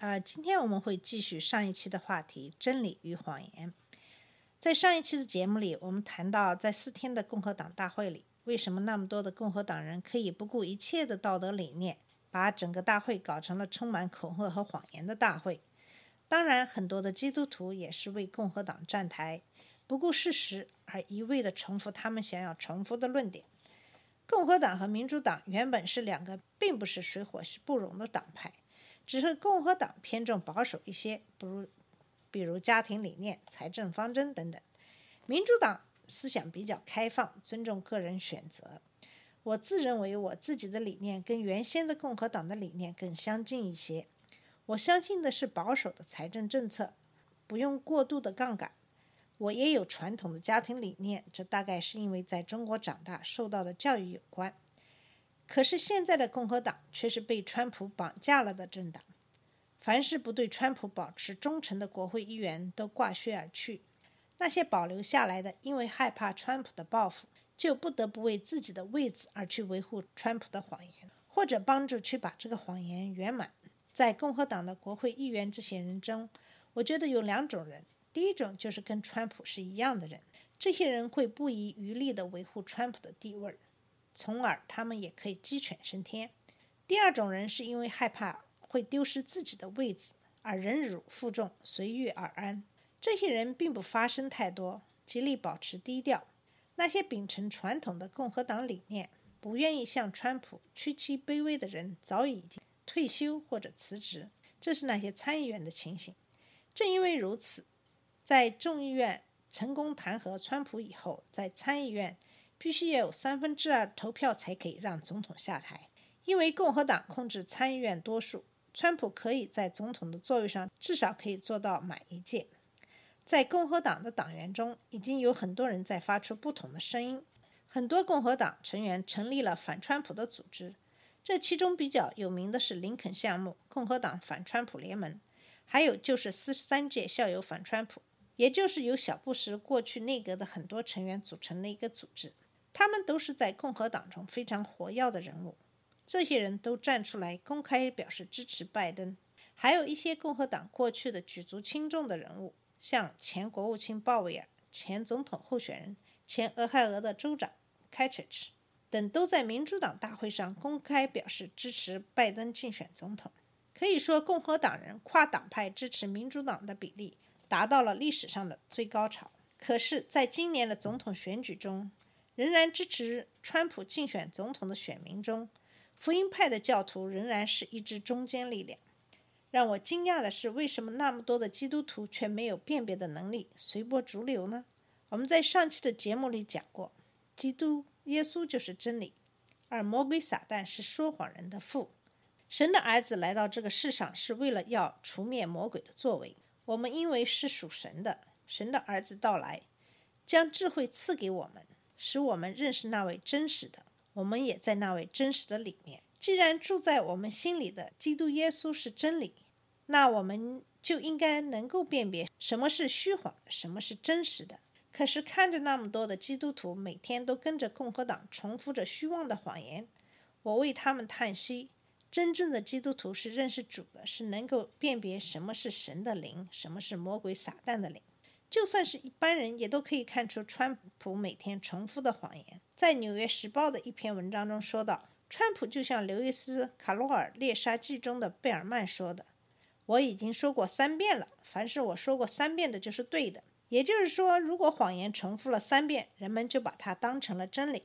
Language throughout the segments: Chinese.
啊、今天我们会继续上一期的话题——真理与谎言。在上一期的节目里，我们谈到，在四天的共和党大会里，为什么那么多的共和党人可以不顾一切的道德理念，把整个大会搞成了充满恐吓和谎言的大会？当然，很多的基督徒也是为共和党站台，不顾事实而一味地重复他们想要重复的论点。共和党和民主党原本是两个并不是水火不容的党派，只是共和党偏重保守一些，不如比如家庭理念、财政方针等等。民主党思想比较开放，尊重个人选择。我自认为我自己的理念跟原先的共和党的理念更相近一些。我相信的是保守的财政政策，不用过度的杠杆。我也有传统的家庭理念，这大概是因为在中国长大受到的教育有关。可是现在的共和党却是被川普绑架了的政党，凡是不对川普保持忠诚的国会议员都挂靴而去，那些保留下来的，因为害怕川普的报复，就不得不为自己的位子而去维护川普的谎言，或者帮助去把这个谎言圆满。在共和党的国会议员这些人中，我觉得有两种人。第一种就是跟川普是一样的人，这些人会不遗余力地维护川普的地位，从而他们也可以鸡犬升天。第二种人是因为害怕会丢失自己的位子，而忍辱负重，随遇而安。这些人并不发声太多，极力保持低调。那些秉承传统的共和党理念，不愿意向川普屈膝卑微的人，早已经退休或者辞职。这是那些参议员的情形。正因为如此，在众议院成功弹劾川普以后，在参议院必须要有三分之二投票才可以让总统下台。因为共和党控制参议院多数，川普可以在总统的座位上至少可以做到满一届。在共和党的党员中，已经有很多人在发出不同的声音。很多共和党成员成立了反川普的组织，这其中比较有名的是林肯项目、共和党反川普联盟，还有就是四十三届校友反川普。也就是由小布什过去内阁的很多成员组成的一个组织，他们都是在共和党中非常活跃的人物。这些人都站出来公开表示支持拜登，还有一些共和党过去的举足轻重的人物，像前国务卿鲍威尔、前总统候选人、前俄亥俄的州长凯切奇等，都在民主党大会上公开表示支持拜登竞选总统。可以说，共和党人跨党派支持民主党的比例。达到了历史上的最高潮。可是，在今年的总统选举中，仍然支持川普竞选总统的选民中，福音派的教徒仍然是一支中坚力量。让我惊讶的是，为什么那么多的基督徒却没有辨别的能力，随波逐流呢？我们在上期的节目里讲过，基督耶稣就是真理，而魔鬼撒旦是说谎人的父。神的儿子来到这个世上，是为了要除灭魔鬼的作为。我们因为是属神的，神的儿子到来，将智慧赐给我们，使我们认识那位真实的。我们也在那位真实的里面。既然住在我们心里的基督耶稣是真理，那我们就应该能够辨别什么是虚谎，什么是真实的。可是看着那么多的基督徒每天都跟着共和党重复着虚妄的谎言，我为他们叹息。真正的基督徒是认识主的，是能够辨别什么是神的灵，什么是魔鬼撒旦的灵。就算是一般人，也都可以看出川普每天重复的谎言。在《纽约时报》的一篇文章中说道：“川普就像刘易斯·卡罗尔猎杀记中的贝尔曼说的：‘我已经说过三遍了，凡是我说过三遍的，就是对的。’也就是说，如果谎言重复了三遍，人们就把它当成了真理。”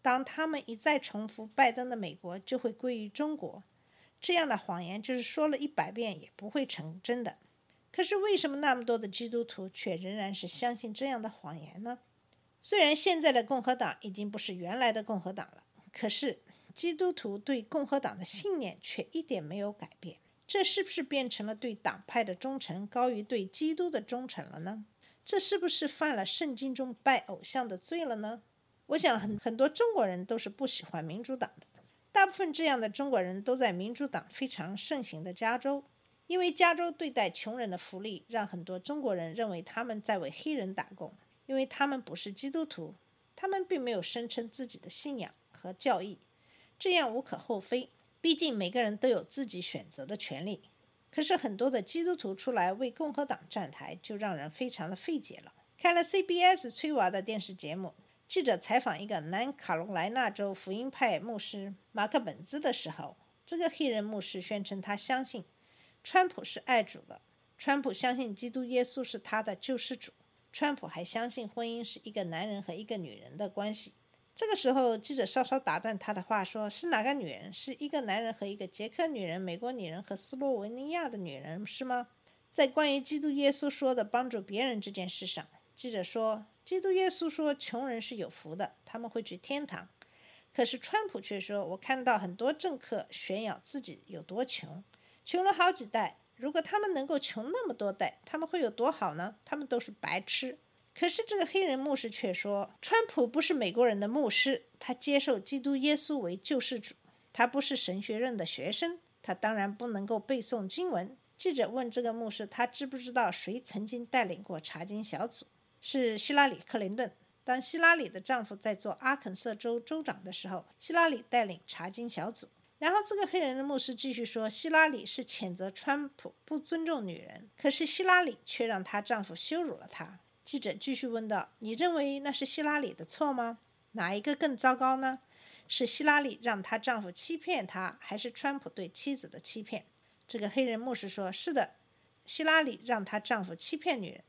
当他们一再重复拜登的美国就会归于中国，这样的谎言就是说了一百遍也不会成真的。可是为什么那么多的基督徒却仍然是相信这样的谎言呢？虽然现在的共和党已经不是原来的共和党了，可是基督徒对共和党的信念却一点没有改变。这是不是变成了对党派的忠诚高于对基督的忠诚了呢？这是不是犯了圣经中拜偶像的罪了呢？我想很很多中国人都是不喜欢民主党的，大部分这样的中国人都在民主党非常盛行的加州，因为加州对待穷人的福利，让很多中国人认为他们在为黑人打工，因为他们不是基督徒，他们并没有声称自己的信仰和教义，这样无可厚非。毕竟每个人都有自己选择的权利，可是很多的基督徒出来为共和党站台，就让人非常的费解了。看了 CBS 崔娃的电视节目，记者采访一个南卡罗来纳州福音派牧师马克本兹的时候，这个黑人牧师宣称他相信川普是爱主的，川普相信基督耶稣是他的救世主，川普还相信婚姻是一个男人和一个女人的关系。这个时候，记者稍稍打断他的话，说是哪个女人？是一个男人和一个捷克女人、美国女人和斯洛文尼亚的女人，是吗？在关于基督耶稣说的帮助别人这件事上，记者说，基督耶稣说穷人是有福的，他们会去天堂。可是川普却说，我看到很多政客炫耀自己有多穷，穷了好几代。如果他们能够穷那么多代，他们会有多好呢？他们都是白痴。可是这个黑人牧师却说，川普不是美国人的牧师，他接受基督耶稣为救世主，他不是神学院的学生，他当然不能够背诵经文。记者问这个牧师，他知不知道谁曾经带领过查经小组？是希拉里·克林顿。当希拉里的丈夫在做阿肯色州州长的时候，希拉里带领查经小组。然后这个黑人的牧师继续说，希拉里是谴责川普不尊重女人，可是希拉里却让她丈夫羞辱了她。记者继续问道：“你认为那是希拉里的错吗？哪一个更糟糕呢？是希拉里让她丈夫欺骗她，还是川普对妻子的欺骗？”这个黑人牧师说：“是的，希拉里让她丈夫欺骗女人。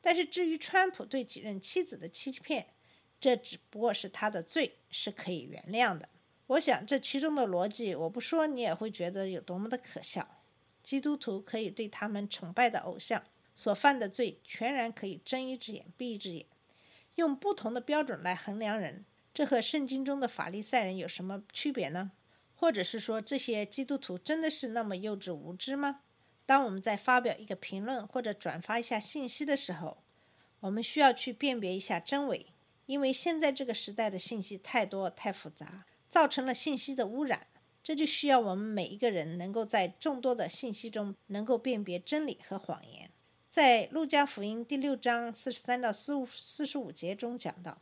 但是至于川普对几任妻子的欺骗，这只不过是他的罪，是可以原谅的。我想这其中的逻辑，我不说你也会觉得有多么的可笑。基督徒可以对他们崇拜的偶像。”所犯的罪全然可以睁一只眼闭一只眼，用不同的标准来衡量人，这和圣经中的法利赛人有什么区别呢？或者是说这些基督徒真的是那么幼稚无知吗？当我们在发表一个评论或者转发一下信息的时候，我们需要去辨别一下真伪，因为现在这个时代的信息太多太复杂，造成了信息的污染，这就需要我们每一个人能够在众多的信息中能够辨别真理和谎言。在路加福音第六章四十三到四五四十五节中讲到，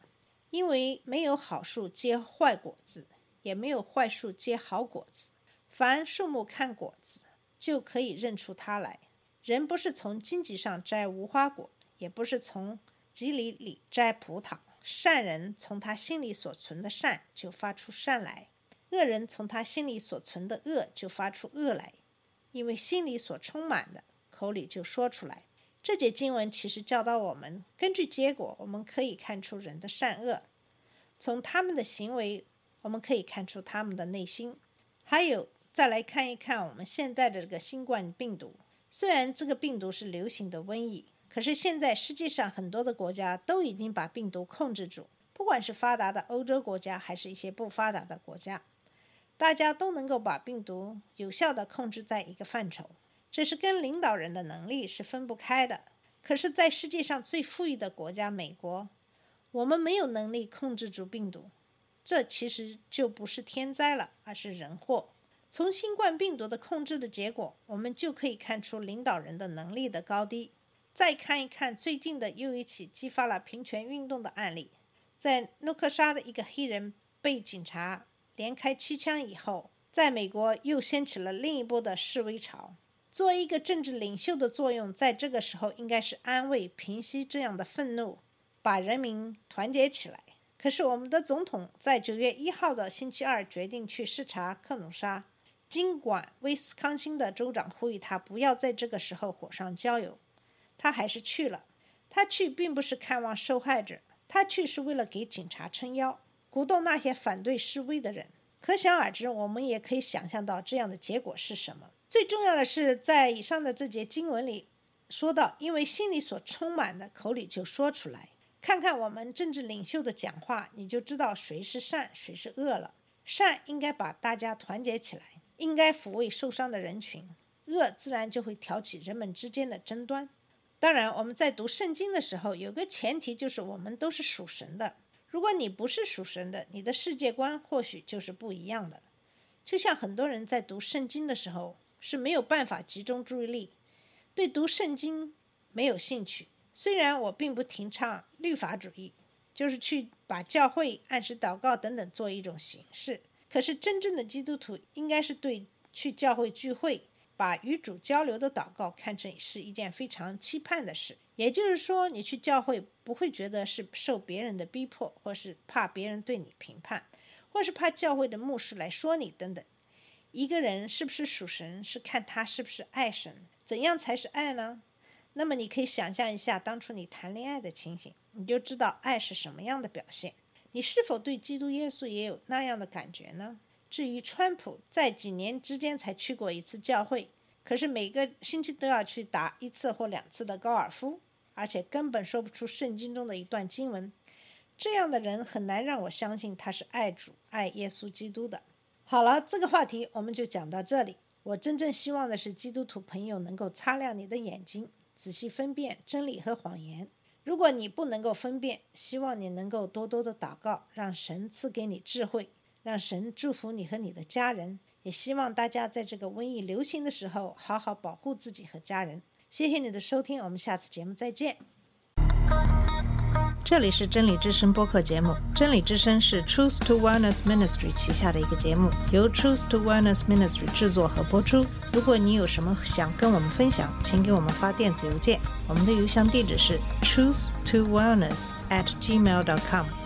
因为没有好树结坏果子，也没有坏树结好果子。凡树木看果子，就可以认出它来。人不是从荆棘上摘无花果，也不是从棘里里摘葡萄。善人从他心里所存的善就发出善来，恶人从他心里所存的恶就发出恶来，因为心里所充满的，口里就说出来。这节经文其实教导我们，根据结果，我们可以看出人的善恶；从他们的行为，我们可以看出他们的内心。还有，再来看一看我们现在的这个新冠病毒。虽然这个病毒是流行的瘟疫，可是现在世界上很多的国家都已经把病毒控制住，不管是发达的欧洲国家，还是一些不发达的国家，大家都能够把病毒有效地控制在一个范畴。这是跟领导人的能力是分不开的。可是，在世界上最富裕的国家美国，我们没有能力控制住病毒，这其实就不是天灾了，而是人祸。从新冠病毒的控制的结果，我们就可以看出领导人的能力的高低。再看一看最近的又一起激发了平权运动的案例，在诺克沙的一个黑人被警察连开七枪以后，在美国又掀起了另一波的示威潮。作为一个政治领袖的作用，在这个时候应该是安慰、平息这样的愤怒，把人民团结起来。可是，我们的总统在九月一号的星期二决定去视察克鲁沙，尽管威斯康星的州长呼吁他不要在这个时候火上浇油，他还是去了。他去并不是看望受害者，他去是为了给警察撑腰，鼓动那些反对示威的人。可想而知，我们也可以想象到这样的结果是什么。最重要的是，在以上的这节经文里说到，因为心里所充满的，口里就说出来。看看我们政治领袖的讲话，你就知道谁是善，谁是恶了。善应该把大家团结起来，应该抚慰受伤的人群；恶自然就会挑起人们之间的争端。当然，我们在读圣经的时候，有个前提就是我们都是属神的。如果你不是属神的，你的世界观或许就是不一样的。就像很多人在读圣经的时候是没有办法集中注意力，对读圣经没有兴趣。虽然我并不提倡律法主义，就是去把教会按时祷告等等做一种形式，可是真正的基督徒应该是对去教会聚会。把与主交流的祷告看成是一件非常期盼的事，也就是说，你去教会不会觉得是受别人的逼迫，或是怕别人对你评判，或是怕教会的牧师来说你等等。一个人是不是属神，是看他是不是爱神。怎样才是爱呢？那么你可以想象一下当初你谈恋爱的情形，你就知道爱是什么样的表现。你是否对基督耶稣也有那样的感觉呢？至于川普，在几年之间才去过一次教会，可是每个星期都要去打一次或两次的高尔夫，而且根本说不出圣经中的一段经文。这样的人很难让我相信他是爱主、爱耶稣基督的。好了，这个话题我们就讲到这里。我真正希望的是基督徒朋友能够擦亮你的眼睛，仔细分辨真理和谎言。如果你不能够分辨，希望你能够多多的祷告，让神赐给你智慧。让神祝福你和你的家人，也希望大家在这个瘟疫流行的时候好好保护自己和家人。谢谢你的收听，我们下次节目再见。这里是真理之声播客节目，真理之声是 Truth to Wellness Ministry 旗下的一个节目，由 Truth to Wellness Ministry 制作和播出。如果你有什么想跟我们分享，请给我们发电子邮件，我们的邮箱地址是 truth to wellness at gmail.com。